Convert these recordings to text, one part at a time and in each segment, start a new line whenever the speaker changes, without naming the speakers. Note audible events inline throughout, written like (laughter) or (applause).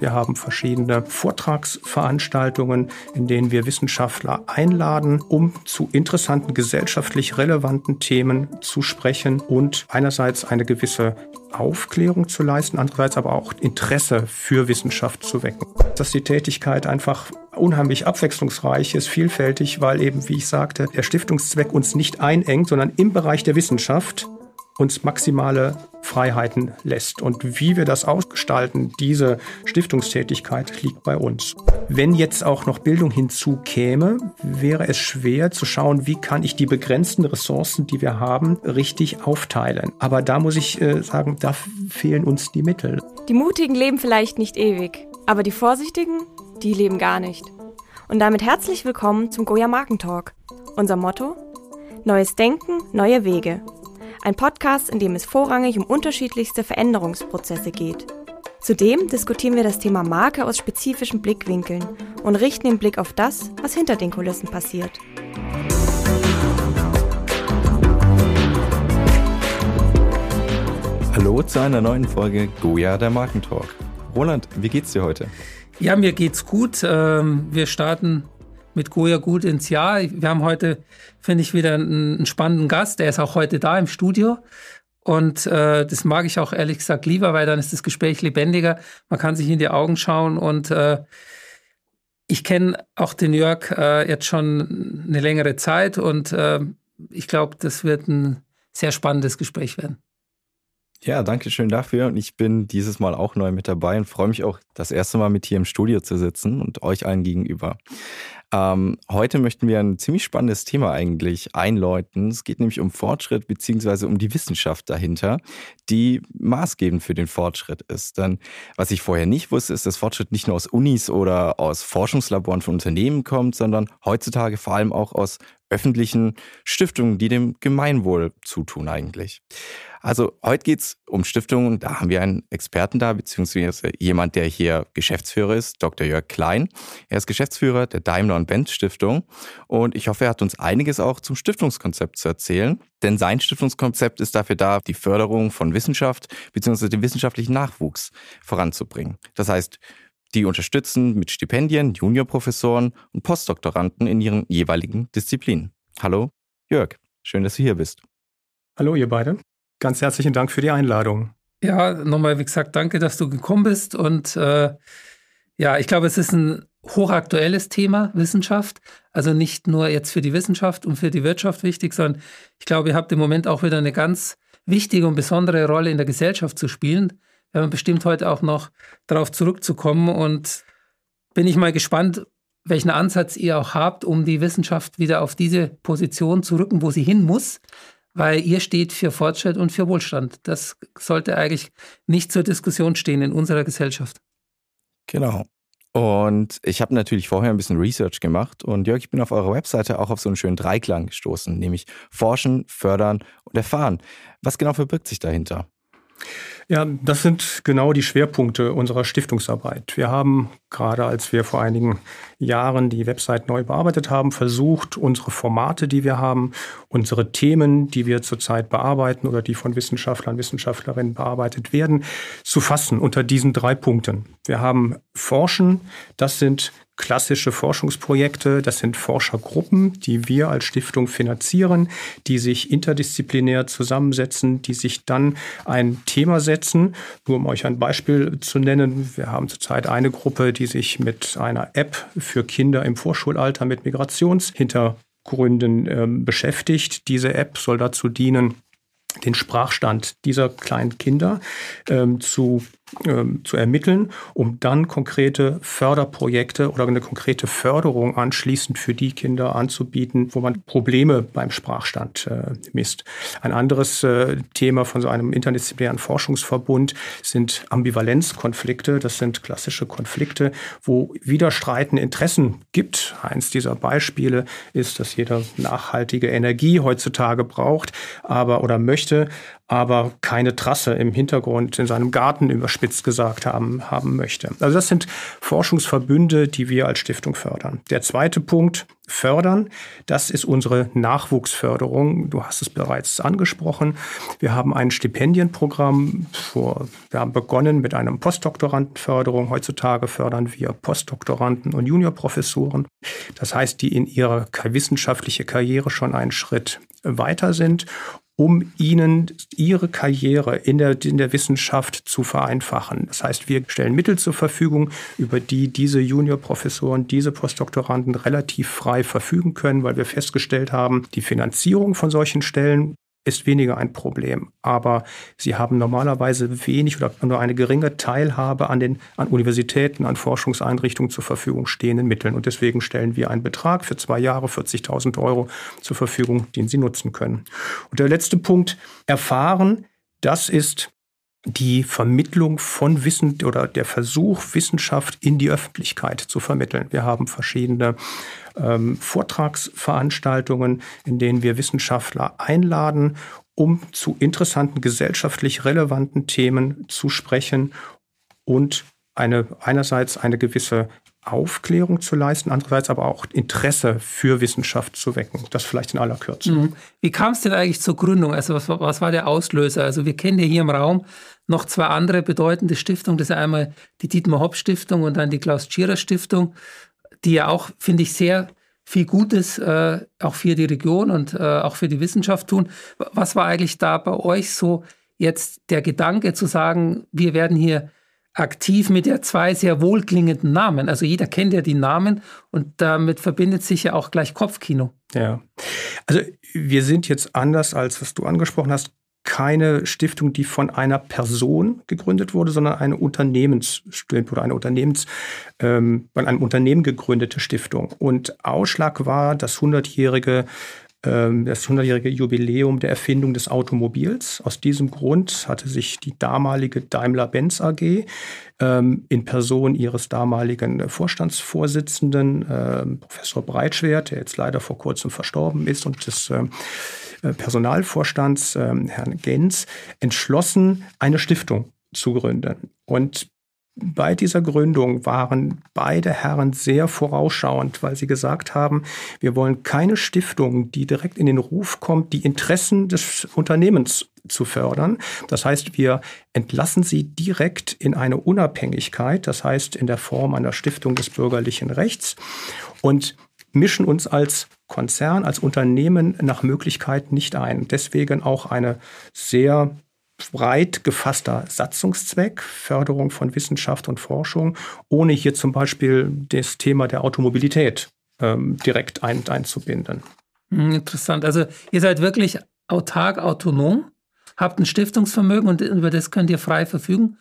Wir haben verschiedene Vortragsveranstaltungen, in denen wir Wissenschaftler einladen, um zu interessanten gesellschaftlich relevanten Themen zu sprechen und einerseits eine gewisse Aufklärung zu leisten, andererseits aber auch Interesse für Wissenschaft zu wecken. Dass die Tätigkeit einfach unheimlich abwechslungsreich ist, vielfältig, weil eben, wie ich sagte, der Stiftungszweck uns nicht einengt, sondern im Bereich der Wissenschaft uns maximale Freiheiten lässt. Und wie wir das ausgestalten, diese Stiftungstätigkeit liegt bei uns. Wenn jetzt auch noch Bildung hinzukäme, wäre es schwer zu schauen, wie kann ich die begrenzten Ressourcen, die wir haben, richtig aufteilen. Aber da muss ich äh, sagen, da fehlen uns die Mittel.
Die Mutigen leben vielleicht nicht ewig, aber die Vorsichtigen, die leben gar nicht. Und damit herzlich willkommen zum Goya Markentalk. Unser Motto? Neues Denken, neue Wege. Ein Podcast, in dem es vorrangig um unterschiedlichste Veränderungsprozesse geht. Zudem diskutieren wir das Thema Marke aus spezifischen Blickwinkeln und richten den Blick auf das, was hinter den Kulissen passiert.
Hallo zu einer neuen Folge Goya der Markentalk. Roland, wie geht's dir heute?
Ja, mir geht's gut. Ähm, wir starten mit Goya gut ins Jahr. Wir haben heute, finde ich, wieder einen, spannenden Gast. Der ist auch heute da im Studio. Und äh, das mag ich auch ehrlich gesagt lieber, weil dann ist das Gespräch lebendiger. Man kann sich in die Augen schauen und äh, ich kenne auch den Jörg äh, jetzt schon eine längere Zeit und äh, ich glaube, das wird ein sehr spannendes Gespräch werden.
Ja, danke schön dafür. Und ich bin dieses Mal auch neu mit dabei und freue mich auch, das erste Mal mit hier im Studio zu sitzen und euch allen gegenüber. Ähm, heute möchten wir ein ziemlich spannendes Thema eigentlich einläuten. Es geht nämlich um Fortschritt beziehungsweise um die Wissenschaft dahinter, die maßgebend für den Fortschritt ist. Denn was ich vorher nicht wusste, ist, dass Fortschritt nicht nur aus Unis oder aus Forschungslaboren von Unternehmen kommt, sondern heutzutage vor allem auch aus öffentlichen Stiftungen, die dem Gemeinwohl zutun eigentlich. Also heute geht's um Stiftungen. Da haben wir einen Experten da, beziehungsweise jemand, der hier Geschäftsführer ist, Dr. Jörg Klein. Er ist Geschäftsführer der Daimler und Benz Stiftung und ich hoffe, er hat uns einiges auch zum Stiftungskonzept zu erzählen. Denn sein Stiftungskonzept ist dafür da, die Förderung von Wissenschaft beziehungsweise den wissenschaftlichen Nachwuchs voranzubringen. Das heißt, die unterstützen mit Stipendien Juniorprofessoren und Postdoktoranden in ihren jeweiligen Disziplinen. Hallo, Jörg. Schön, dass du hier bist.
Hallo, ihr beide. Ganz herzlichen Dank für die Einladung.
Ja, nochmal, wie gesagt, danke, dass du gekommen bist. Und äh, ja, ich glaube, es ist ein hochaktuelles Thema, Wissenschaft. Also nicht nur jetzt für die Wissenschaft und für die Wirtschaft wichtig, sondern ich glaube, ihr habt im Moment auch wieder eine ganz wichtige und besondere Rolle in der Gesellschaft zu spielen. Wir haben bestimmt heute auch noch darauf zurückzukommen und bin ich mal gespannt, welchen Ansatz ihr auch habt, um die Wissenschaft wieder auf diese Position zu rücken, wo sie hin muss weil ihr steht für Fortschritt und für Wohlstand. Das sollte eigentlich nicht zur Diskussion stehen in unserer Gesellschaft.
Genau. Und ich habe natürlich vorher ein bisschen Research gemacht und Jörg, ich bin auf eurer Webseite auch auf so einen schönen Dreiklang gestoßen, nämlich forschen, fördern und erfahren. Was genau verbirgt sich dahinter?
Ja, das sind genau die Schwerpunkte unserer Stiftungsarbeit. Wir haben gerade, als wir vor einigen Jahren die Website neu bearbeitet haben, versucht, unsere Formate, die wir haben, unsere Themen, die wir zurzeit bearbeiten oder die von Wissenschaftlern, Wissenschaftlerinnen bearbeitet werden, zu fassen unter diesen drei Punkten. Wir haben Forschen, das sind klassische Forschungsprojekte. Das sind Forschergruppen, die wir als Stiftung finanzieren, die sich interdisziplinär zusammensetzen, die sich dann ein Thema setzen. Nur um euch ein Beispiel zu nennen, wir haben zurzeit eine Gruppe, die sich mit einer App für Kinder im Vorschulalter mit Migrationshintergründen äh, beschäftigt. Diese App soll dazu dienen, den Sprachstand dieser kleinen Kinder ähm, zu zu ermitteln, um dann konkrete Förderprojekte oder eine konkrete Förderung anschließend für die Kinder anzubieten, wo man Probleme beim Sprachstand äh, misst. Ein anderes äh, Thema von so einem interdisziplinären Forschungsverbund sind Ambivalenzkonflikte. Das sind klassische Konflikte, wo widerstreitende Interessen gibt. Eins dieser Beispiele ist, dass jeder nachhaltige Energie heutzutage braucht, aber oder möchte, aber keine Trasse im Hintergrund in seinem Garten überspitzt gesagt haben, haben möchte. Also das sind Forschungsverbünde, die wir als Stiftung fördern. Der zweite Punkt, fördern, das ist unsere Nachwuchsförderung. Du hast es bereits angesprochen. Wir haben ein Stipendienprogramm. Vor, wir haben begonnen mit einem Postdoktorandenförderung. Heutzutage fördern wir Postdoktoranden und Juniorprofessoren. Das heißt, die in ihrer wissenschaftliche Karriere schon einen Schritt weiter sind um ihnen ihre Karriere in der, in der Wissenschaft zu vereinfachen. Das heißt, wir stellen Mittel zur Verfügung, über die diese Juniorprofessoren, diese Postdoktoranden relativ frei verfügen können, weil wir festgestellt haben, die Finanzierung von solchen Stellen ist weniger ein Problem. Aber sie haben normalerweise wenig oder nur eine geringe Teilhabe an den an Universitäten, an Forschungseinrichtungen zur Verfügung stehenden Mitteln. Und deswegen stellen wir einen Betrag für zwei Jahre, 40.000 Euro zur Verfügung, den sie nutzen können. Und der letzte Punkt, erfahren, das ist die Vermittlung von Wissen oder der Versuch, Wissenschaft in die Öffentlichkeit zu vermitteln. Wir haben verschiedene ähm, Vortragsveranstaltungen, in denen wir Wissenschaftler einladen, um zu interessanten gesellschaftlich relevanten Themen zu sprechen und eine, einerseits eine gewisse Aufklärung zu leisten, andererseits aber auch Interesse für Wissenschaft zu wecken. Das vielleicht in aller Kürze. Mhm.
Wie kam es denn eigentlich zur Gründung? Also was, was, war der Auslöser? Also wir kennen ja hier im Raum noch zwei andere bedeutende Stiftungen. Das ist einmal die Dietmar Hopp Stiftung und dann die Klaus Tschira Stiftung, die ja auch, finde ich, sehr viel Gutes äh, auch für die Region und äh, auch für die Wissenschaft tun. Was war eigentlich da bei euch so jetzt der Gedanke zu sagen, wir werden hier aktiv mit ja zwei sehr wohlklingenden Namen. Also jeder kennt ja die Namen und damit verbindet sich ja auch gleich Kopfkino.
Ja. Also wir sind jetzt anders als was du angesprochen hast, keine Stiftung, die von einer Person gegründet wurde, sondern eine Unternehmens oder eine Unternehmens ähm, von einem Unternehmen gegründete Stiftung. Und Ausschlag war das 100-jährige ähm, das 100-jährige Jubiläum der Erfindung des Automobils. Aus diesem Grund hatte sich die damalige Daimler-Benz AG ähm, in Person ihres damaligen Vorstandsvorsitzenden, ähm, Professor Breitschwert, der jetzt leider vor kurzem verstorben ist, und des äh, Personalvorstands, Herrn Gens, entschlossen, eine Stiftung zu gründen. Und bei dieser Gründung waren beide Herren sehr vorausschauend, weil sie gesagt haben, wir wollen keine Stiftung, die direkt in den Ruf kommt, die Interessen des Unternehmens zu fördern. Das heißt, wir entlassen sie direkt in eine Unabhängigkeit, das heißt in der Form einer Stiftung des bürgerlichen Rechts und mischen uns als Konzern, als Unternehmen nach Möglichkeit nicht ein. Deswegen auch eine sehr breit gefasster Satzungszweck, Förderung von Wissenschaft und Forschung, ohne hier zum Beispiel das Thema der Automobilität ähm, direkt ein, einzubinden.
Hm, interessant. Also ihr seid wirklich autark, autonom, habt ein Stiftungsvermögen und über das könnt ihr frei verfügen.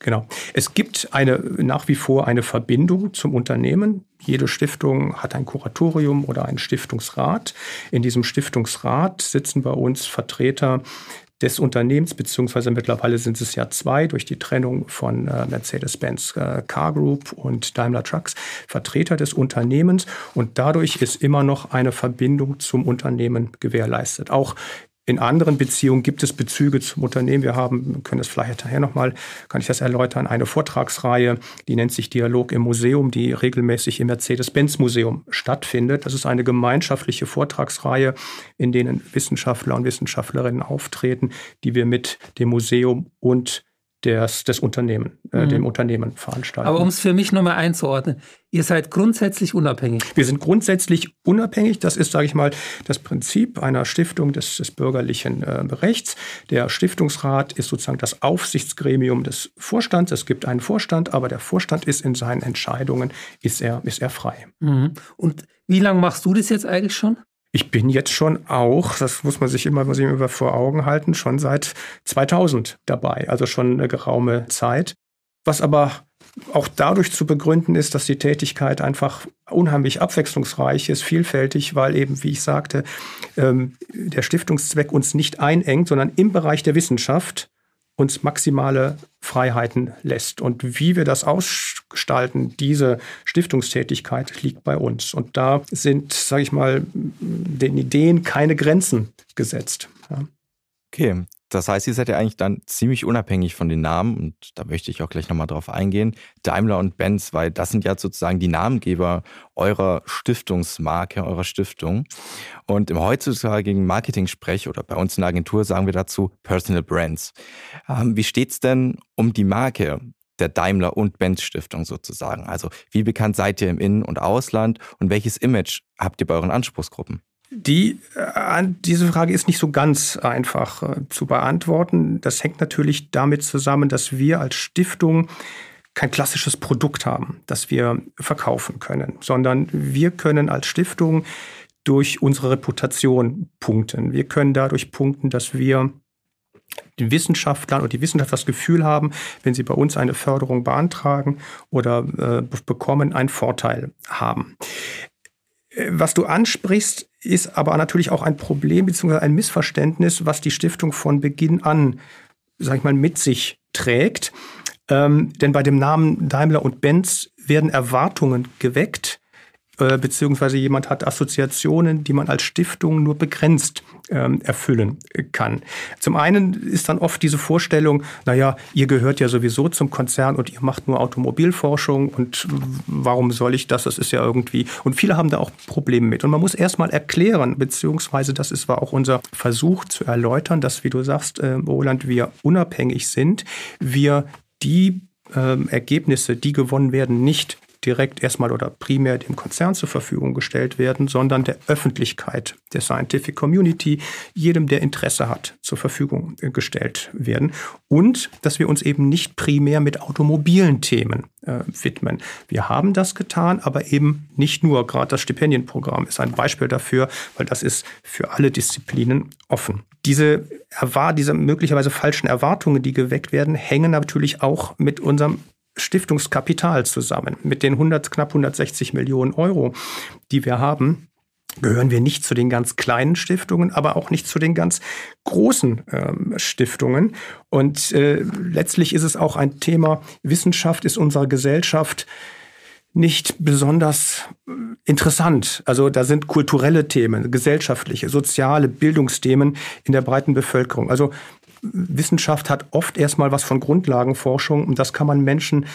Genau. Es gibt eine, nach wie vor eine Verbindung zum Unternehmen. Jede Stiftung hat ein Kuratorium oder einen Stiftungsrat. In diesem Stiftungsrat sitzen bei uns Vertreter des Unternehmens, beziehungsweise mittlerweile sind es ja zwei durch die Trennung von äh, Mercedes-Benz äh, Car Group und Daimler Trucks, Vertreter des Unternehmens. Und dadurch ist immer noch eine Verbindung zum Unternehmen gewährleistet. Auch in anderen Beziehungen gibt es Bezüge zum Unternehmen. Wir haben, können das vielleicht nachher nochmal, kann ich das erläutern, eine Vortragsreihe, die nennt sich Dialog im Museum, die regelmäßig im Mercedes-Benz-Museum stattfindet. Das ist eine gemeinschaftliche Vortragsreihe, in denen Wissenschaftler und Wissenschaftlerinnen auftreten, die wir mit dem Museum und des, des Unternehmen, äh, mhm. dem Unternehmen veranstalten.
Aber um es für mich nochmal einzuordnen, ihr seid grundsätzlich unabhängig.
Wir sind grundsätzlich unabhängig. Das ist, sage ich mal, das Prinzip einer Stiftung des, des bürgerlichen äh, Rechts. Der Stiftungsrat ist sozusagen das Aufsichtsgremium des Vorstands. Es gibt einen Vorstand, aber der Vorstand ist in seinen Entscheidungen, ist er, ist er frei.
Mhm. Und wie lange machst du das jetzt eigentlich schon?
Ich bin jetzt schon auch, das muss man sich immer, muss ich immer vor Augen halten, schon seit 2000 dabei, also schon eine geraume Zeit. Was aber auch dadurch zu begründen ist, dass die Tätigkeit einfach unheimlich abwechslungsreich ist, vielfältig, weil eben, wie ich sagte, ähm, der Stiftungszweck uns nicht einengt, sondern im Bereich der Wissenschaft uns maximale Freiheiten lässt. Und wie wir das ausgestalten, diese Stiftungstätigkeit liegt bei uns. Und da sind, sage ich mal, den Ideen keine Grenzen gesetzt. Ja.
Okay, das heißt, ihr seid ja eigentlich dann ziemlich unabhängig von den Namen und da möchte ich auch gleich nochmal drauf eingehen. Daimler und Benz, weil das sind ja sozusagen die Namengeber eurer Stiftungsmarke, eurer Stiftung. Und im heutzutage Marketing-Sprech oder bei uns in der Agentur sagen wir dazu Personal Brands. Ähm, wie steht's denn um die Marke? der Daimler und Benz Stiftung sozusagen. Also wie bekannt seid ihr im In- und Ausland und welches Image habt ihr bei euren Anspruchsgruppen?
Die, äh, diese Frage ist nicht so ganz einfach äh, zu beantworten. Das hängt natürlich damit zusammen, dass wir als Stiftung kein klassisches Produkt haben, das wir verkaufen können, sondern wir können als Stiftung durch unsere Reputation punkten. Wir können dadurch punkten, dass wir den Wissenschaftlern und die Wissenschaft das Gefühl haben, wenn sie bei uns eine Förderung beantragen oder äh, bekommen, einen Vorteil haben. Äh, was du ansprichst, ist aber natürlich auch ein Problem bzw. ein Missverständnis, was die Stiftung von Beginn an, sag ich mal, mit sich trägt. Ähm, denn bei dem Namen Daimler und Benz werden Erwartungen geweckt, äh, beziehungsweise jemand hat Assoziationen, die man als Stiftung nur begrenzt ähm, erfüllen kann. Zum einen ist dann oft diese Vorstellung, naja, ihr gehört ja sowieso zum Konzern und ihr macht nur Automobilforschung und warum soll ich das? Das ist ja irgendwie, und viele haben da auch Probleme mit. Und man muss erstmal erklären, beziehungsweise das ist war auch unser Versuch zu erläutern, dass, wie du sagst, äh, Roland, wir unabhängig sind, wir die ähm, Ergebnisse, die gewonnen werden, nicht direkt erstmal oder primär dem Konzern zur Verfügung gestellt werden, sondern der Öffentlichkeit, der Scientific Community, jedem, der Interesse hat, zur Verfügung äh, gestellt werden. Und dass wir uns eben nicht primär mit automobilen Themen äh, widmen. Wir haben das getan, aber eben nicht nur. Gerade das Stipendienprogramm ist ein Beispiel dafür, weil das ist für alle Disziplinen offen. Diese, diese möglicherweise falschen Erwartungen, die geweckt werden, hängen natürlich auch mit unserem Stiftungskapital zusammen. Mit den 100, knapp 160 Millionen Euro, die wir haben, gehören wir nicht zu den ganz kleinen Stiftungen, aber auch nicht zu den ganz großen ähm, Stiftungen. Und äh, letztlich ist es auch ein Thema, Wissenschaft ist unserer Gesellschaft nicht besonders äh, interessant. Also da sind kulturelle Themen, gesellschaftliche, soziale, Bildungsthemen in der breiten Bevölkerung. Also Wissenschaft hat oft erstmal was von Grundlagenforschung und das kann man Menschen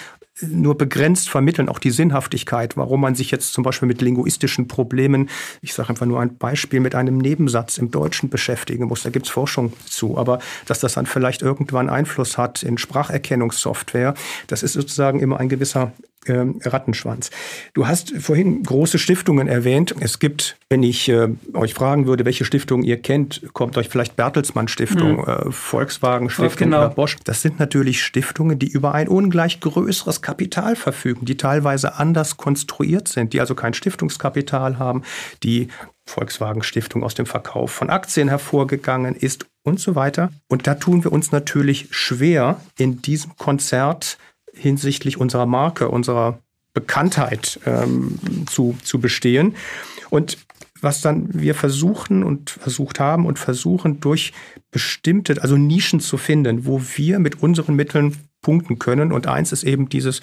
nur begrenzt vermitteln, auch die Sinnhaftigkeit, warum man sich jetzt zum Beispiel mit linguistischen Problemen, ich sage einfach nur ein Beispiel, mit einem Nebensatz im Deutschen beschäftigen muss. Da gibt es Forschung zu. Aber dass das dann vielleicht irgendwann Einfluss hat in Spracherkennungssoftware, das ist sozusagen immer ein gewisser äh, Rattenschwanz. Du hast vorhin große Stiftungen erwähnt. Es gibt, wenn ich äh, euch fragen würde, welche Stiftung ihr kennt, kommt euch vielleicht Bertelsmann Stiftung, mhm. äh, Volkswagen Stiftung genau. oder Bosch. Das sind natürlich Stiftungen, die über ein ungleich größeres Kapital verfügen, die teilweise anders konstruiert sind, die also kein Stiftungskapital haben, die Volkswagen Stiftung aus dem Verkauf von Aktien hervorgegangen ist und so weiter. Und da tun wir uns natürlich schwer, in diesem Konzert hinsichtlich unserer Marke, unserer Bekanntheit ähm, zu, zu bestehen. Und was dann wir versuchen und versucht haben und versuchen durch bestimmte, also Nischen zu finden, wo wir mit unseren Mitteln punkten können. Und eins ist eben dieses,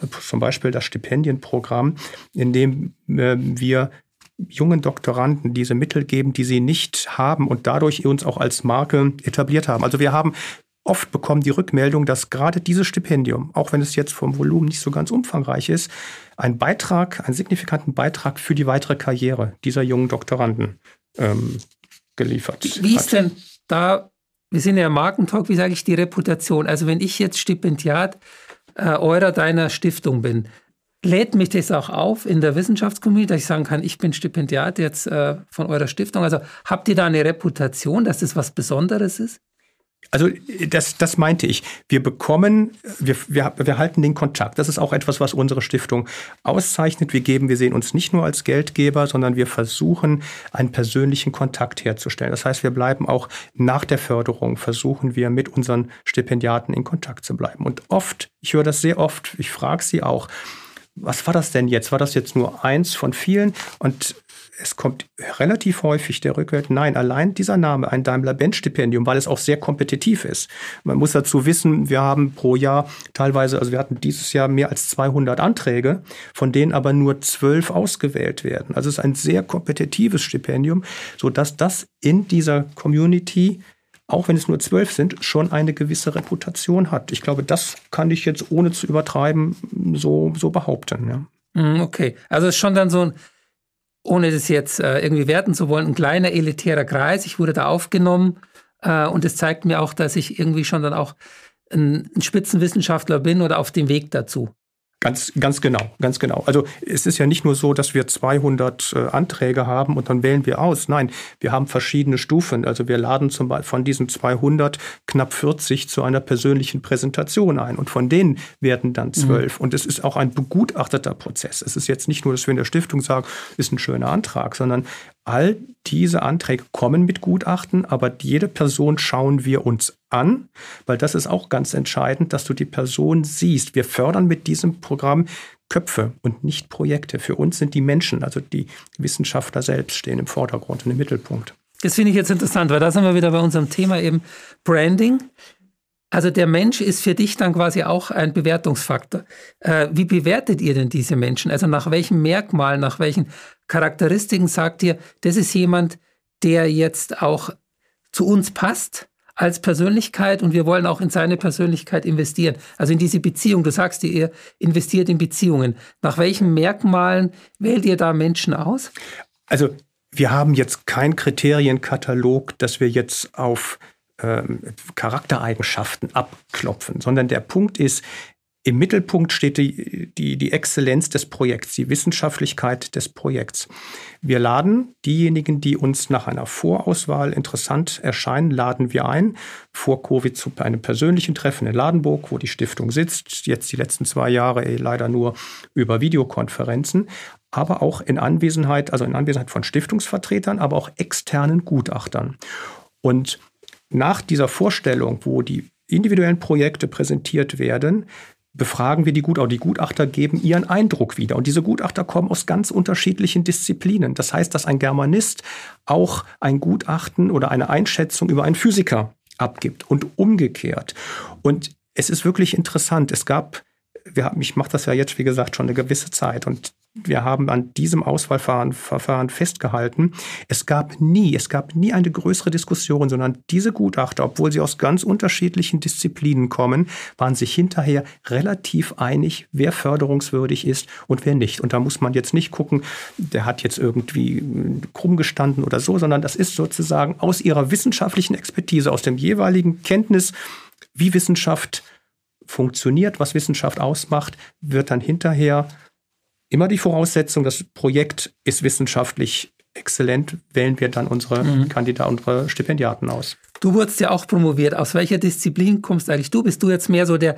äh, zum Beispiel das Stipendienprogramm, in dem äh, wir jungen Doktoranden diese Mittel geben, die sie nicht haben und dadurch uns auch als Marke etabliert haben. Also wir haben oft bekommen die Rückmeldung, dass gerade dieses Stipendium, auch wenn es jetzt vom Volumen nicht so ganz umfangreich ist, einen Beitrag, einen signifikanten Beitrag für die weitere Karriere dieser jungen Doktoranden ähm, geliefert
Wie, wie ist denn da, wir sind ja im Markentalk, wie sage ich, die Reputation? Also wenn ich jetzt Stipendiat äh, eurer, deiner Stiftung bin, lädt mich das auch auf in der Wissenschaftscommunity, dass ich sagen kann, ich bin Stipendiat jetzt äh, von eurer Stiftung. Also habt ihr da eine Reputation, dass das was Besonderes ist?
Also das, das meinte ich. Wir bekommen, wir, wir, wir halten den Kontakt. Das ist auch etwas, was unsere Stiftung auszeichnet. Wir geben, wir sehen uns nicht nur als Geldgeber, sondern wir versuchen, einen persönlichen Kontakt herzustellen. Das heißt, wir bleiben auch nach der Förderung, versuchen wir mit unseren Stipendiaten in Kontakt zu bleiben. Und oft, ich höre das sehr oft, ich frage sie auch, was war das denn jetzt? War das jetzt nur eins von vielen? Und es kommt relativ häufig der Rückhalt, nein, allein dieser Name, ein Daimler-Benz-Stipendium, weil es auch sehr kompetitiv ist. Man muss dazu wissen, wir haben pro Jahr teilweise, also wir hatten dieses Jahr mehr als 200 Anträge, von denen aber nur zwölf ausgewählt werden. Also es ist ein sehr kompetitives Stipendium, sodass das in dieser Community auch wenn es nur zwölf sind, schon eine gewisse Reputation hat. Ich glaube, das kann ich jetzt ohne zu übertreiben so, so behaupten.
Ja. Mhm, okay, also es ist schon dann so ein, ohne das jetzt äh, irgendwie werten zu wollen, ein kleiner elitärer Kreis. Ich wurde da aufgenommen äh, und es zeigt mir auch, dass ich irgendwie schon dann auch ein, ein Spitzenwissenschaftler bin oder auf dem Weg dazu.
Ganz, ganz genau, ganz genau. Also es ist ja nicht nur so, dass wir 200 äh, Anträge haben und dann wählen wir aus. Nein, wir haben verschiedene Stufen. Also wir laden zum Beispiel von diesen 200 knapp 40 zu einer persönlichen Präsentation ein und von denen werden dann mhm. zwölf. Mhm. Und es ist auch ein begutachteter Prozess. Es ist jetzt nicht nur, dass wir in der Stiftung sagen, ist ein schöner Antrag, sondern all diese Anträge kommen mit Gutachten, aber jede Person schauen wir uns an, weil das ist auch ganz entscheidend, dass du die Person siehst. Wir fördern mit diesem Programm Köpfe und nicht Projekte. Für uns sind die Menschen, also die Wissenschaftler selbst, stehen im Vordergrund und im Mittelpunkt.
Das finde ich jetzt interessant, weil da sind wir wieder bei unserem Thema eben Branding. Also der Mensch ist für dich dann quasi auch ein Bewertungsfaktor. Äh, wie bewertet ihr denn diese Menschen? Also nach welchen Merkmalen, nach welchen Charakteristiken sagt ihr, das ist jemand, der jetzt auch zu uns passt als Persönlichkeit und wir wollen auch in seine Persönlichkeit investieren. Also in diese Beziehung. Du sagst, ihr investiert in Beziehungen. Nach welchen Merkmalen wählt ihr da Menschen aus?
Also wir haben jetzt keinen Kriterienkatalog, dass wir jetzt auf ähm, Charaktereigenschaften abklopfen, sondern der Punkt ist, im Mittelpunkt steht die, die, die Exzellenz des Projekts, die Wissenschaftlichkeit des Projekts. Wir laden diejenigen, die uns nach einer Vorauswahl interessant erscheinen, laden wir ein. Vor Covid zu einem persönlichen Treffen in Ladenburg, wo die Stiftung sitzt. Jetzt die letzten zwei Jahre eh leider nur über Videokonferenzen. Aber auch in Anwesenheit, also in Anwesenheit von Stiftungsvertretern, aber auch externen Gutachtern. Und nach dieser Vorstellung, wo die individuellen Projekte präsentiert werden, befragen wir die Gutachter. Die Gutachter geben ihren Eindruck wieder. Und diese Gutachter kommen aus ganz unterschiedlichen Disziplinen. Das heißt, dass ein Germanist auch ein Gutachten oder eine Einschätzung über einen Physiker abgibt und umgekehrt. Und es ist wirklich interessant. Es gab, wir ich mache das ja jetzt, wie gesagt, schon eine gewisse Zeit. Und wir haben an diesem Auswahlverfahren festgehalten. Es gab nie, es gab nie eine größere Diskussion, sondern diese Gutachter, obwohl sie aus ganz unterschiedlichen Disziplinen kommen, waren sich hinterher relativ einig, wer förderungswürdig ist und wer nicht. Und da muss man jetzt nicht gucken, der hat jetzt irgendwie krumm gestanden oder so, sondern das ist sozusagen aus ihrer wissenschaftlichen Expertise, aus dem jeweiligen Kenntnis, wie Wissenschaft funktioniert, was Wissenschaft ausmacht, wird dann hinterher immer die Voraussetzung, das Projekt ist wissenschaftlich exzellent, wählen wir dann unsere mhm. Kandidaten, unsere Stipendiaten aus.
Du wurdest ja auch promoviert. Aus welcher Disziplin kommst eigentlich du? Bist du jetzt mehr so der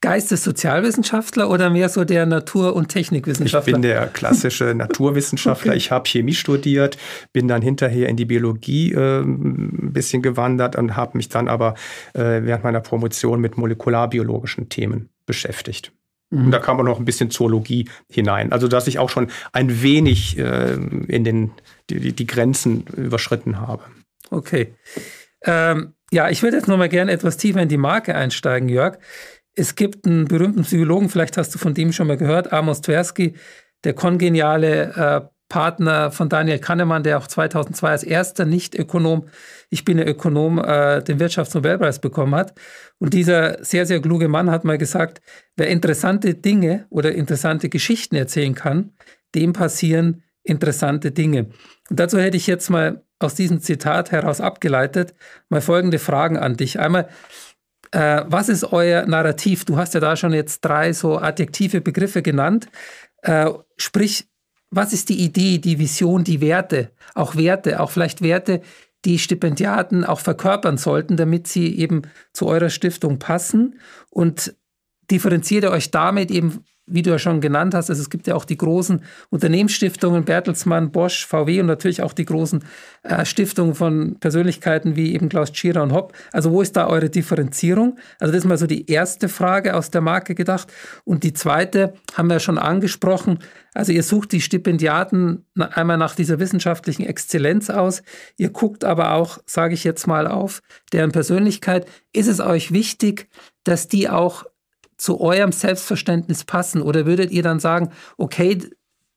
Geistessozialwissenschaftler oder mehr so der Natur- und Technikwissenschaftler?
Ich bin der klassische (laughs) Naturwissenschaftler. okay. Ich habe Chemie studiert, bin dann hinterher in die Biologie äh, ein bisschen gewandert und habe mich dann aber äh, während meiner Promotion mit molekularbiologischen Themen beschäftigt. Und da kam auch noch ein bisschen Zoologie hinein. Also, dass ich auch schon ein wenig äh, in den, die, die Grenzen überschritten habe.
Okay. Ähm, ja, ich würde jetzt noch mal gerne etwas tiefer in die Marke einsteigen, Jörg. Es gibt einen berühmten Psychologen, vielleicht hast du von dem schon mal gehört, Amos Tversky, der kongeniale äh, Partner von Daniel Kahnemann, der auch 2002 als erster Nicht-Ökonom, ich bin ein Ökonom, äh, den Wirtschaftsnobelpreis bekommen hat. Und dieser sehr, sehr kluge Mann hat mal gesagt, wer interessante Dinge oder interessante Geschichten erzählen kann, dem passieren interessante Dinge. Und dazu hätte ich jetzt mal aus diesem Zitat heraus abgeleitet, mal folgende Fragen an dich. Einmal, äh, was ist euer Narrativ? Du hast ja da schon jetzt drei so adjektive Begriffe genannt. Äh, sprich, was ist die Idee, die Vision, die Werte? Auch Werte, auch vielleicht Werte, die Stipendiaten auch verkörpern sollten, damit sie eben zu eurer Stiftung passen. Und differenziert ihr euch damit eben wie du ja schon genannt hast, also es gibt ja auch die großen Unternehmensstiftungen, Bertelsmann, Bosch, VW und natürlich auch die großen äh, Stiftungen von Persönlichkeiten wie eben Klaus Tschira und Hopp. Also wo ist da eure Differenzierung? Also das ist mal so die erste Frage aus der Marke gedacht. Und die zweite haben wir schon angesprochen. Also ihr sucht die Stipendiaten einmal nach dieser wissenschaftlichen Exzellenz aus. Ihr guckt aber auch, sage ich jetzt mal, auf deren Persönlichkeit. Ist es euch wichtig, dass die auch zu eurem Selbstverständnis passen? Oder würdet ihr dann sagen, okay,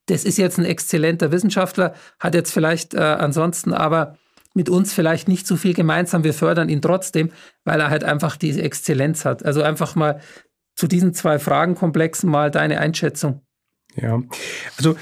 das ist jetzt ein exzellenter Wissenschaftler, hat jetzt vielleicht äh, ansonsten aber mit uns vielleicht nicht so viel gemeinsam, wir fördern ihn trotzdem, weil er halt einfach diese Exzellenz hat. Also einfach mal zu diesen zwei Fragenkomplexen mal deine Einschätzung.
Ja, also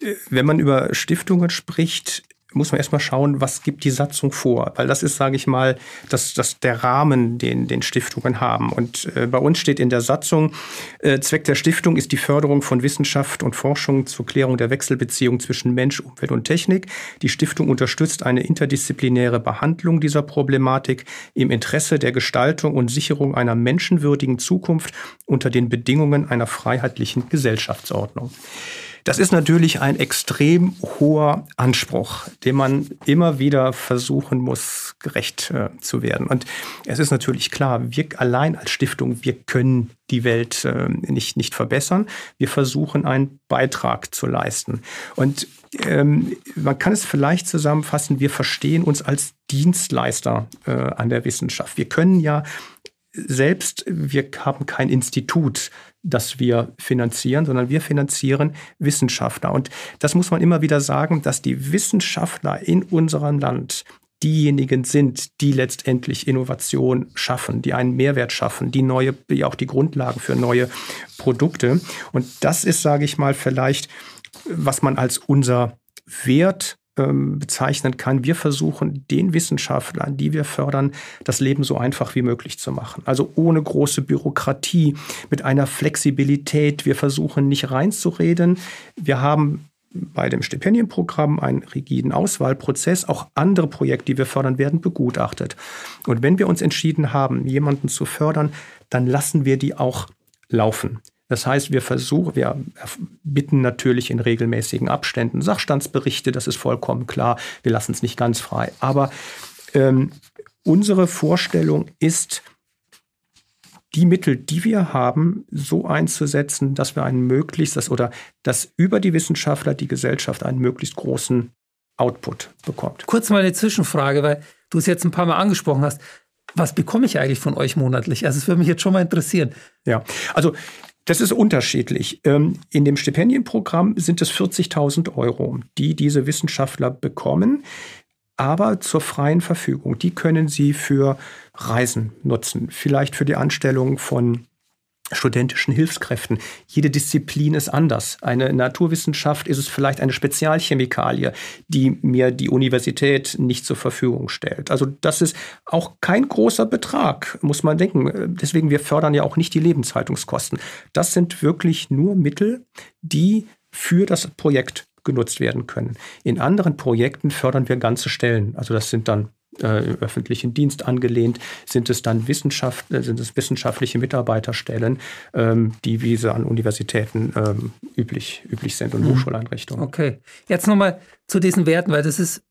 äh, wenn man über Stiftungen spricht, muss man erstmal schauen, was gibt die Satzung vor. Weil das ist, sage ich mal, das, das der Rahmen, den, den Stiftungen haben. Und äh, bei uns steht in der Satzung, äh, Zweck der Stiftung ist die Förderung von Wissenschaft und Forschung zur Klärung der Wechselbeziehung zwischen Mensch, Umwelt und Technik. Die Stiftung unterstützt eine interdisziplinäre Behandlung dieser Problematik im Interesse der Gestaltung und Sicherung einer menschenwürdigen Zukunft unter den Bedingungen einer freiheitlichen Gesellschaftsordnung. Das ist natürlich ein extrem hoher Anspruch, dem man immer wieder versuchen muss, gerecht äh, zu werden. Und es ist natürlich klar, wir allein als Stiftung, wir können die Welt äh, nicht, nicht verbessern. Wir versuchen einen Beitrag zu leisten. Und ähm, man kann es vielleicht zusammenfassen, wir verstehen uns als Dienstleister äh, an der Wissenschaft. Wir können ja selbst, wir haben kein Institut, das wir finanzieren, sondern wir finanzieren Wissenschaftler. Und das muss man immer wieder sagen, dass die Wissenschaftler in unserem Land diejenigen sind, die letztendlich Innovation schaffen, die einen Mehrwert schaffen, die neue, die auch die Grundlagen für neue Produkte. Und das ist, sage ich mal, vielleicht, was man als unser Wert ähm, bezeichnen kann. Wir versuchen den Wissenschaftlern, die wir fördern, das Leben so einfach wie möglich zu machen. Also ohne große Bürokratie, mit einer Flexibilität. Wir versuchen nicht reinzureden. Wir haben bei dem Stipendienprogramm einen rigiden Auswahlprozess. Auch andere Projekte, die wir fördern, werden begutachtet. Und wenn wir uns entschieden haben, jemanden zu fördern, dann lassen wir die auch laufen. Das heißt, wir versuchen, wir bitten natürlich in regelmäßigen Abständen Sachstandsberichte, das ist vollkommen klar. Wir lassen es nicht ganz frei. Aber ähm, unsere Vorstellung ist, die Mittel, die wir haben, so einzusetzen, dass wir einen möglichst, das, oder dass über die Wissenschaftler die Gesellschaft einen möglichst großen Output bekommt.
Kurz mal eine Zwischenfrage, weil du es jetzt ein paar Mal angesprochen hast. Was bekomme ich eigentlich von euch monatlich? Also es würde mich jetzt schon mal interessieren.
Ja, also das ist unterschiedlich. Ähm, in dem Stipendienprogramm sind es 40.000 Euro, die diese Wissenschaftler bekommen, aber zur freien Verfügung. Die können sie für Reisen nutzen, vielleicht für die Anstellung von studentischen Hilfskräften. Jede Disziplin ist anders. Eine Naturwissenschaft ist es vielleicht eine Spezialchemikalie, die mir die Universität nicht zur Verfügung stellt. Also das ist auch kein großer Betrag, muss man denken. Deswegen, wir fördern ja auch nicht die Lebenshaltungskosten. Das sind wirklich nur Mittel, die für das Projekt genutzt werden können. In anderen Projekten fördern wir ganze Stellen. Also das sind dann äh, im öffentlichen Dienst angelehnt, sind es dann Wissenschaft, äh, sind es wissenschaftliche Mitarbeiterstellen, ähm, die wie sie an Universitäten ähm, üblich, üblich sind und mhm. Hochschuleinrichtungen.
Okay, jetzt nochmal zu diesen Werten, weil das ist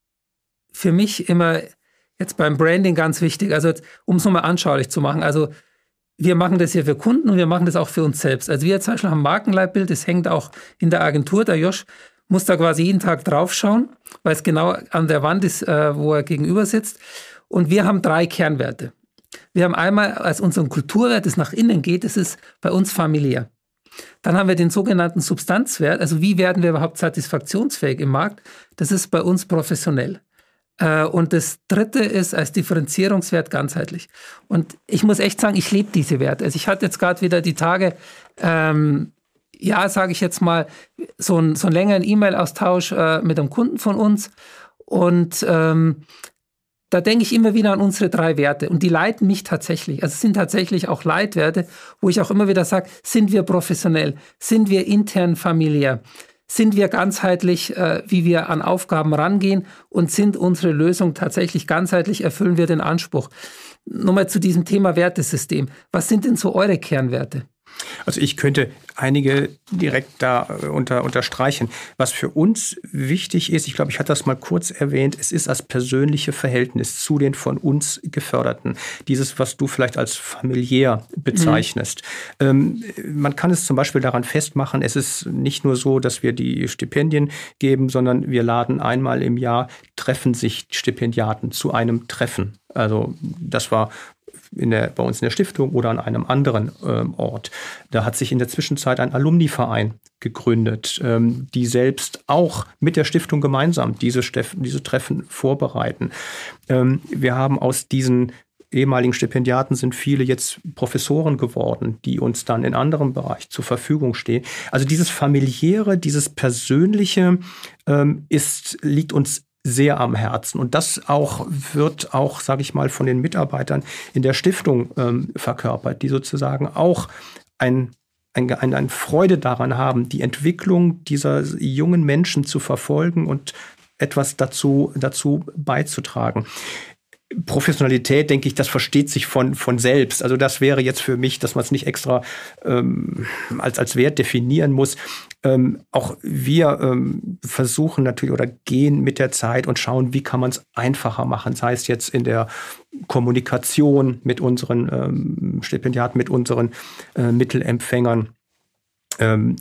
für mich immer jetzt beim Branding ganz wichtig, also um es nochmal anschaulich zu machen. Also wir machen das hier für Kunden und wir machen das auch für uns selbst. Also wir zum Beispiel haben ein Markenleitbild, das hängt auch in der Agentur. Der Josh muss da quasi jeden Tag draufschauen, weil es genau an der Wand ist, äh, wo er gegenüber sitzt. Und wir haben drei Kernwerte. Wir haben einmal als unseren Kulturwert, das nach innen geht, das ist bei uns familiär. Dann haben wir den sogenannten Substanzwert, also wie werden wir überhaupt satisfaktionsfähig im Markt? Das ist bei uns professionell. Äh, und das dritte ist als Differenzierungswert ganzheitlich. Und ich muss echt sagen, ich lebe diese Werte. Also ich hatte jetzt gerade wieder die Tage ähm, ja, sage ich jetzt mal, so, ein, so einen längeren E-Mail-Austausch äh, mit einem Kunden von uns. Und ähm, da denke ich immer wieder an unsere drei Werte und die leiten mich tatsächlich. Also es sind tatsächlich auch Leitwerte, wo ich auch immer wieder sage, sind wir professionell, sind wir intern familiär, sind wir ganzheitlich, äh, wie wir an Aufgaben rangehen und sind unsere Lösungen tatsächlich ganzheitlich, erfüllen wir den Anspruch. Nochmal zu diesem Thema Wertesystem. Was sind denn so eure Kernwerte?
Also ich könnte einige direkt da äh, unter, unterstreichen. Was für uns wichtig ist, ich glaube, ich hatte das mal kurz erwähnt, es ist das persönliche Verhältnis zu den von uns Geförderten. Dieses, was du vielleicht als familiär bezeichnest. Mhm. Ähm, man kann es zum Beispiel daran festmachen, es ist nicht nur so, dass wir die Stipendien geben, sondern wir laden einmal im Jahr, treffen sich Stipendiaten zu einem Treffen. Also das war in der, bei uns in der Stiftung oder an einem anderen ähm, Ort. Da hat sich in der Zwischenzeit ein Alumni-Verein gegründet, ähm, die selbst auch mit der Stiftung gemeinsam diese, Steff diese Treffen vorbereiten. Ähm, wir haben aus diesen ehemaligen Stipendiaten sind viele jetzt Professoren geworden, die uns dann in anderem Bereich zur Verfügung stehen. Also dieses familiäre, dieses persönliche ähm, ist, liegt uns sehr am Herzen. Und das auch wird auch, sage ich mal, von den Mitarbeitern in der Stiftung ähm, verkörpert, die sozusagen auch ein eine ein Freude daran haben, die Entwicklung dieser jungen Menschen zu verfolgen und etwas dazu, dazu beizutragen. Professionalität, denke ich, das versteht sich von, von selbst. Also das wäre jetzt für mich, dass man es nicht extra ähm, als, als Wert definieren muss. Ähm, auch wir ähm, versuchen natürlich oder gehen mit der Zeit und schauen, wie kann man es einfacher machen. Sei es jetzt in der Kommunikation mit unseren ähm, Stipendiaten, mit unseren äh, Mittelempfängern ähm,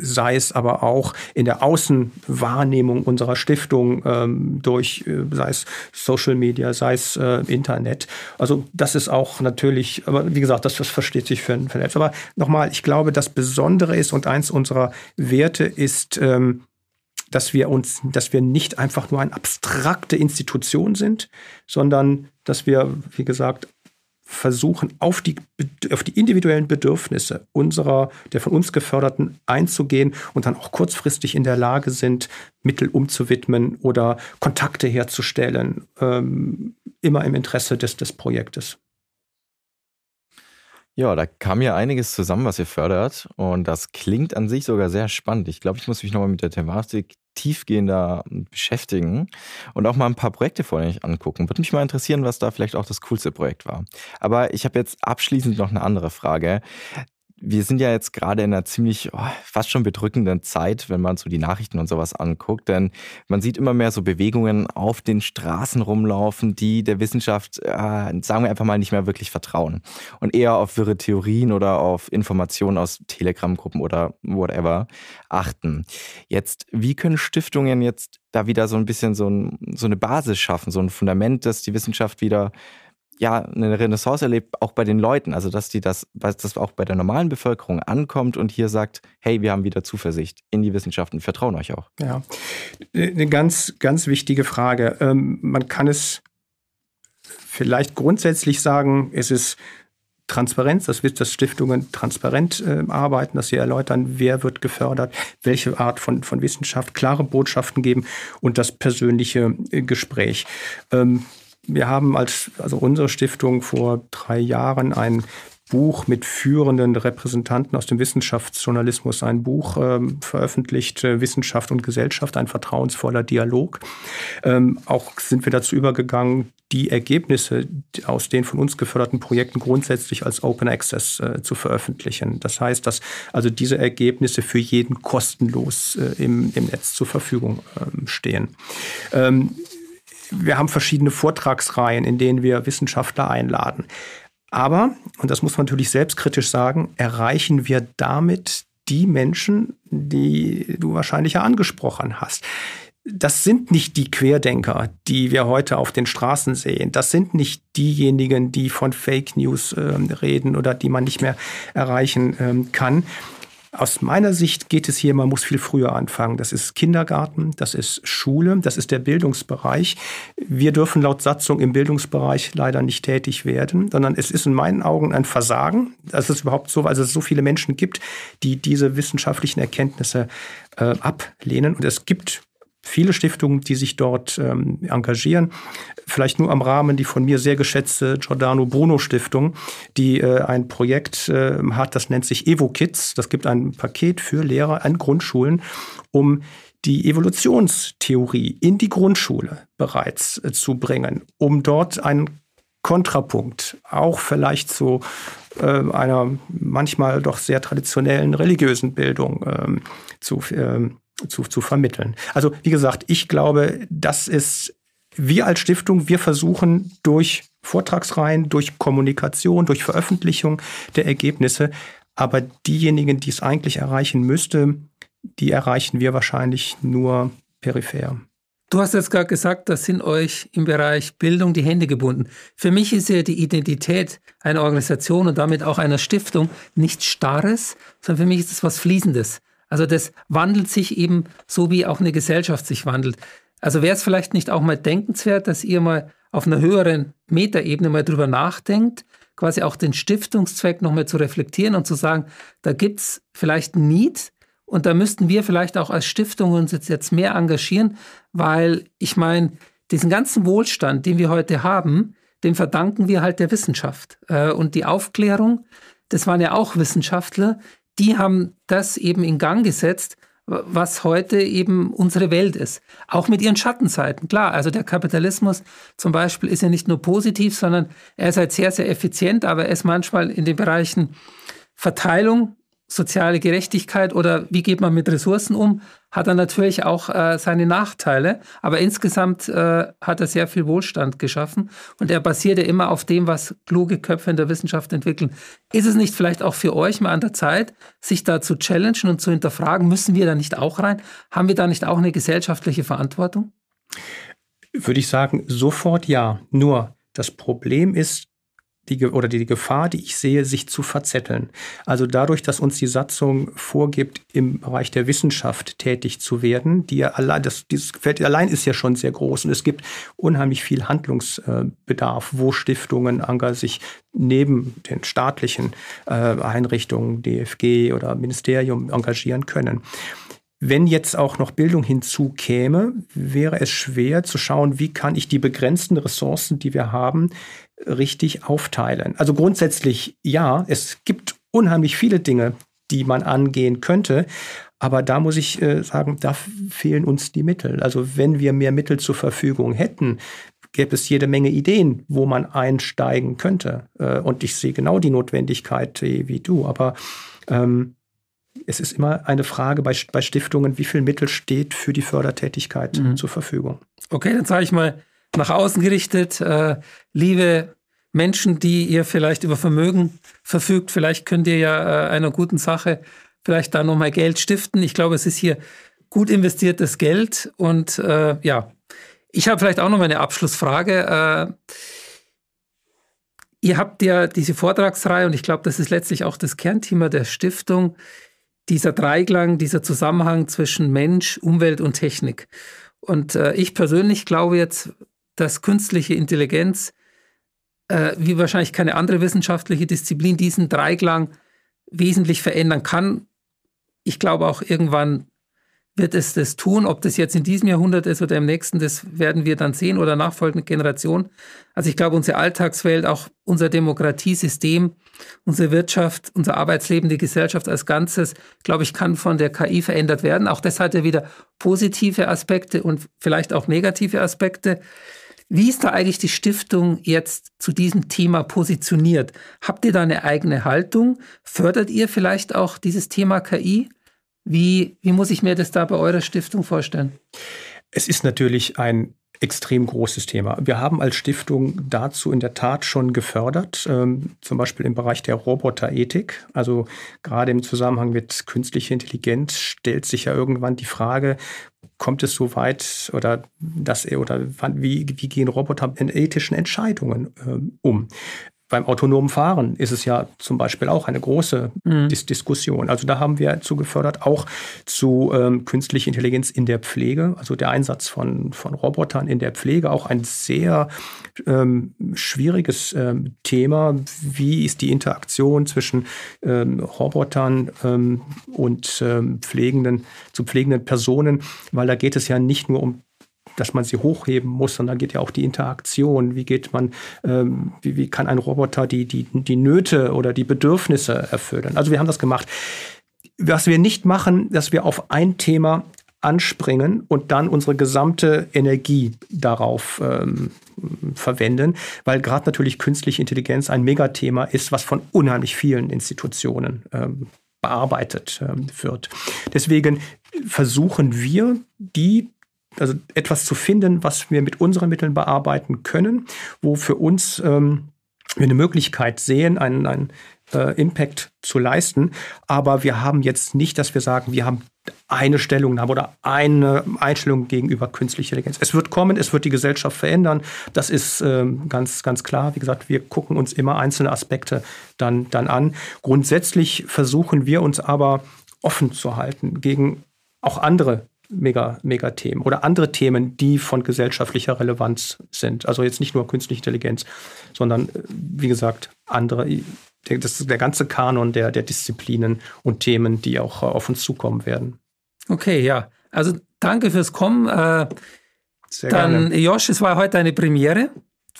sei es aber auch in der Außenwahrnehmung unserer Stiftung ähm, durch, äh, sei es Social Media, sei es äh, Internet. Also das ist auch natürlich, aber wie gesagt, das, das versteht sich für, für selbst. Aber nochmal, ich glaube, das Besondere ist und eins unserer Werte ist, ähm, dass wir uns, dass wir nicht einfach nur eine abstrakte Institution sind, sondern dass wir, wie gesagt, versuchen, auf die, auf die individuellen Bedürfnisse unserer, der von uns geförderten einzugehen und dann auch kurzfristig in der Lage sind, Mittel umzuwidmen oder Kontakte herzustellen, ähm, immer im Interesse des, des Projektes.
Ja, da kam ja einiges zusammen, was ihr fördert. Und das klingt an sich sogar sehr spannend. Ich glaube, ich muss mich nochmal mit der Thematik tiefgehender beschäftigen und auch mal ein paar Projekte vor euch angucken. Würde mich mal interessieren, was da vielleicht auch das coolste Projekt war. Aber ich habe jetzt abschließend noch eine andere Frage wir sind ja jetzt gerade in einer ziemlich oh, fast schon bedrückenden Zeit, wenn man so die Nachrichten und sowas anguckt, denn man sieht immer mehr so Bewegungen auf den Straßen rumlaufen, die der Wissenschaft, äh, sagen wir einfach mal, nicht mehr wirklich vertrauen und eher auf wirre Theorien oder auf Informationen aus Telegram-Gruppen oder whatever achten. Jetzt, wie können Stiftungen jetzt da wieder so ein bisschen so, ein, so eine Basis schaffen, so ein Fundament, dass die Wissenschaft wieder ja eine Renaissance erlebt, auch bei den Leuten, also dass die das, dass das auch bei der normalen Bevölkerung ankommt und hier sagt, hey, wir haben wieder Zuversicht in die Wissenschaften, vertrauen euch auch.
Ja, eine ganz, ganz wichtige Frage. Ähm, man kann es vielleicht grundsätzlich sagen, es ist Transparenz, das wird, dass Stiftungen transparent äh, arbeiten, dass sie erläutern, wer wird gefördert, welche Art von, von Wissenschaft, klare Botschaften geben und das persönliche äh, Gespräch. Ähm, wir haben als, also unsere Stiftung vor drei Jahren ein Buch mit führenden Repräsentanten aus dem Wissenschaftsjournalismus, ein Buch ähm, veröffentlicht, äh, Wissenschaft und Gesellschaft, ein vertrauensvoller Dialog. Ähm, auch sind wir dazu übergegangen, die Ergebnisse aus den von uns geförderten Projekten grundsätzlich als Open Access äh, zu veröffentlichen. Das heißt, dass also diese Ergebnisse für jeden kostenlos äh, im, im Netz zur Verfügung ähm, stehen. Wir haben verschiedene Vortragsreihen, in denen wir Wissenschaftler einladen. Aber, und das muss man natürlich selbstkritisch sagen, erreichen wir damit die Menschen, die du wahrscheinlich ja angesprochen hast. Das sind nicht die Querdenker, die wir heute auf den Straßen sehen. Das sind nicht diejenigen, die von Fake News äh, reden oder die man nicht mehr erreichen ähm, kann. Aus meiner Sicht geht es hier, man muss viel früher anfangen. Das ist Kindergarten, das ist Schule, das ist der Bildungsbereich. Wir dürfen laut Satzung im Bildungsbereich leider nicht tätig werden, sondern es ist in meinen Augen ein Versagen, dass es überhaupt so, also es so viele Menschen gibt, die diese wissenschaftlichen Erkenntnisse äh, ablehnen. Und es gibt viele Stiftungen, die sich dort ähm, engagieren. Vielleicht nur am Rahmen die von mir sehr geschätzte Giordano Bruno Stiftung, die äh, ein Projekt äh, hat, das nennt sich Evo Kids. Das gibt ein Paket für Lehrer an Grundschulen, um die Evolutionstheorie in die Grundschule bereits äh, zu bringen, um dort einen Kontrapunkt auch vielleicht zu äh, einer manchmal doch sehr traditionellen religiösen Bildung ähm, zu, äh, zu, zu vermitteln. Also wie gesagt, ich glaube, das ist, wir als Stiftung, wir versuchen durch Vortragsreihen, durch Kommunikation, durch Veröffentlichung der Ergebnisse, aber diejenigen, die es eigentlich erreichen müsste, die erreichen wir wahrscheinlich nur peripher.
Du hast jetzt gerade gesagt, da sind euch im Bereich Bildung die Hände gebunden. Für mich ist ja die Identität einer Organisation und damit auch einer Stiftung nichts Starres, sondern für mich ist es was Fließendes. Also das wandelt sich eben so, wie auch eine Gesellschaft sich wandelt. Also wäre es vielleicht nicht auch mal denkenswert, dass ihr mal auf einer höheren Metaebene mal drüber nachdenkt, quasi auch den Stiftungszweck nochmal zu reflektieren und zu sagen, da gibt es vielleicht ein Need, und da müssten wir vielleicht auch als Stiftung uns jetzt, jetzt mehr engagieren, weil ich meine, diesen ganzen Wohlstand, den wir heute haben, den verdanken wir halt der Wissenschaft. Äh, und die Aufklärung, das waren ja auch Wissenschaftler, die haben das eben in Gang gesetzt, was heute eben unsere Welt ist. Auch mit ihren Schattenseiten. Klar, also der Kapitalismus zum Beispiel ist ja nicht nur positiv, sondern er ist halt sehr, sehr effizient, aber er ist manchmal in den Bereichen Verteilung soziale Gerechtigkeit oder wie geht man mit Ressourcen um, hat er natürlich auch äh, seine Nachteile. Aber insgesamt äh, hat er sehr viel Wohlstand geschaffen und er basiert ja immer auf dem, was kluge Köpfe in der Wissenschaft entwickeln. Ist es nicht vielleicht auch für euch mal an der Zeit, sich da zu challengen und zu hinterfragen, müssen wir da nicht auch rein? Haben wir da nicht auch eine gesellschaftliche Verantwortung?
Würde ich sagen, sofort ja. Nur das Problem ist, die, oder die Gefahr, die ich sehe, sich zu verzetteln. Also dadurch, dass uns die Satzung vorgibt, im Bereich der Wissenschaft tätig zu werden, die ja allein, das, dieses Feld allein ist ja schon sehr groß und es gibt unheimlich viel Handlungsbedarf, wo Stiftungen sich neben den staatlichen äh, Einrichtungen, DFG oder Ministerium engagieren können. Wenn jetzt auch noch Bildung hinzukäme, wäre es schwer zu schauen, wie kann ich die begrenzten Ressourcen, die wir haben, richtig aufteilen. Also grundsätzlich ja, es gibt unheimlich viele Dinge, die man angehen könnte. Aber da muss ich äh, sagen, da fehlen uns die Mittel. Also wenn wir mehr Mittel zur Verfügung hätten, gäbe es jede Menge Ideen, wo man einsteigen könnte. Äh, und ich sehe genau die Notwendigkeit äh, wie du. Aber ähm, es ist immer eine Frage bei, bei Stiftungen, wie viel Mittel steht für die Fördertätigkeit mhm. zur Verfügung.
Okay, dann sage ich mal, nach außen gerichtet. Äh, liebe Menschen, die ihr vielleicht über Vermögen verfügt, vielleicht könnt ihr ja äh, einer guten Sache vielleicht da nochmal Geld stiften. Ich glaube, es ist hier gut investiertes Geld. Und äh, ja, ich habe vielleicht auch noch eine Abschlussfrage. Äh, ihr habt ja diese Vortragsreihe und ich glaube, das ist letztlich auch das Kernthema der Stiftung, dieser Dreiklang, dieser Zusammenhang zwischen Mensch, Umwelt und Technik. Und äh, ich persönlich glaube jetzt, dass künstliche Intelligenz, äh, wie wahrscheinlich keine andere wissenschaftliche Disziplin, diesen Dreiklang wesentlich verändern kann. Ich glaube auch irgendwann wird es das tun. Ob das jetzt in diesem Jahrhundert ist oder im nächsten, das werden wir dann sehen oder nachfolgende Generationen. Also ich glaube, unsere Alltagswelt, auch unser Demokratiesystem, unsere Wirtschaft, unser Arbeitsleben, die Gesellschaft als Ganzes, glaube ich, kann von der KI verändert werden. Auch das hat ja wieder positive Aspekte und vielleicht auch negative Aspekte. Wie ist da eigentlich die Stiftung jetzt zu diesem Thema positioniert? Habt ihr da eine eigene Haltung? Fördert ihr vielleicht auch dieses Thema KI? Wie, wie muss ich mir das da bei eurer Stiftung vorstellen?
Es ist natürlich ein extrem großes Thema. Wir haben als Stiftung dazu in der Tat schon gefördert, ähm, zum Beispiel im Bereich der Roboterethik. Also gerade im Zusammenhang mit künstlicher Intelligenz stellt sich ja irgendwann die Frage, kommt es so weit oder dass oder wie, wie gehen Roboter in ethischen Entscheidungen äh, um? Beim autonomen Fahren ist es ja zum Beispiel auch eine große mhm. Dis Diskussion. Also da haben wir zugefördert, auch zu ähm, künstlicher Intelligenz in der Pflege, also der Einsatz von, von Robotern in der Pflege, auch ein sehr ähm, schwieriges ähm, Thema. Wie ist die Interaktion zwischen ähm, Robotern ähm, und ähm, pflegenden, zu pflegenden Personen? Weil da geht es ja nicht nur um dass man sie hochheben muss, sondern geht ja auch die Interaktion. Wie geht man, ähm, wie, wie kann ein Roboter die, die, die Nöte oder die Bedürfnisse erfüllen? Also wir haben das gemacht. Was wir nicht machen, dass wir auf ein Thema anspringen und dann unsere gesamte Energie darauf ähm, verwenden, weil gerade natürlich künstliche Intelligenz ein Megathema ist, was von unheimlich vielen Institutionen ähm, bearbeitet ähm, wird. Deswegen versuchen wir, die also etwas zu finden, was wir mit unseren Mitteln bearbeiten können, wo für uns ähm, wir eine Möglichkeit sehen, ein, ein äh, Impact zu leisten. Aber wir haben jetzt nicht, dass wir sagen, wir haben eine Stellungnahme oder eine Einstellung gegenüber künstlicher Intelligenz. Es wird kommen, es wird die Gesellschaft verändern. Das ist ähm, ganz, ganz klar. Wie gesagt, wir gucken uns immer einzelne Aspekte dann, dann an. Grundsätzlich versuchen wir uns aber offen zu halten gegen auch andere Mega, Megathemen oder andere Themen, die von gesellschaftlicher Relevanz sind. Also jetzt nicht nur künstliche Intelligenz, sondern äh, wie gesagt, andere, der, das ist der ganze Kanon der, der Disziplinen und Themen, die auch äh, auf uns zukommen werden.
Okay, ja. Also danke fürs Kommen. Äh, Sehr dann, gerne. Josh, es war heute eine Premiere.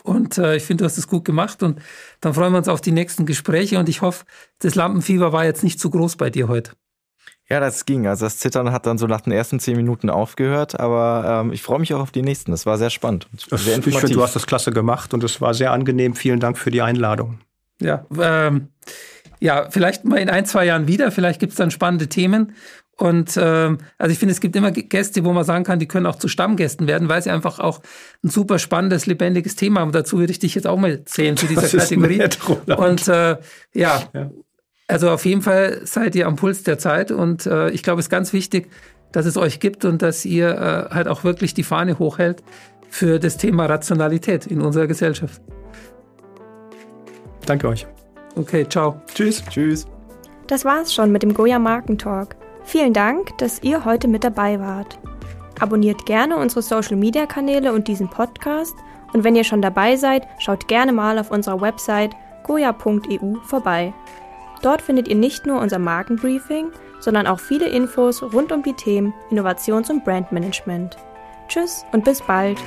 Und äh, ich finde, du hast es gut gemacht und dann freuen wir uns auf die nächsten Gespräche und ich hoffe, das Lampenfieber war jetzt nicht zu groß bei dir heute.
Ja, das ging. Also das Zittern hat dann so nach den ersten zehn Minuten aufgehört, aber ähm, ich freue mich auch auf die nächsten. Das war sehr spannend.
Sehr ich finde, du hast das klasse gemacht und es war sehr angenehm. Vielen Dank für die Einladung.
Ja, ähm, ja, vielleicht mal in ein, zwei Jahren wieder. Vielleicht gibt es dann spannende Themen. Und ähm, also ich finde, es gibt immer Gäste, wo man sagen kann, die können auch zu Stammgästen werden, weil sie einfach auch ein super spannendes, lebendiges Thema haben. Dazu würde ich dich jetzt auch mal zählen zu dieser das Kategorie. Und äh, ja, ja, also auf jeden Fall seid ihr am Puls der Zeit und äh, ich glaube, es ist ganz wichtig, dass es euch gibt und dass ihr äh, halt auch wirklich die Fahne hochhält für das Thema Rationalität in unserer Gesellschaft.
Danke euch.
Okay, ciao.
Tschüss.
Tschüss.
Das war's schon mit dem Goya Markentalk. Vielen Dank, dass ihr heute mit dabei wart. Abonniert gerne unsere Social Media Kanäle und diesen Podcast. Und wenn ihr schon dabei seid, schaut gerne mal auf unserer Website goya.eu vorbei. Dort findet ihr nicht nur unser Markenbriefing, sondern auch viele Infos rund um die Themen Innovations- und Brandmanagement. Tschüss und bis bald!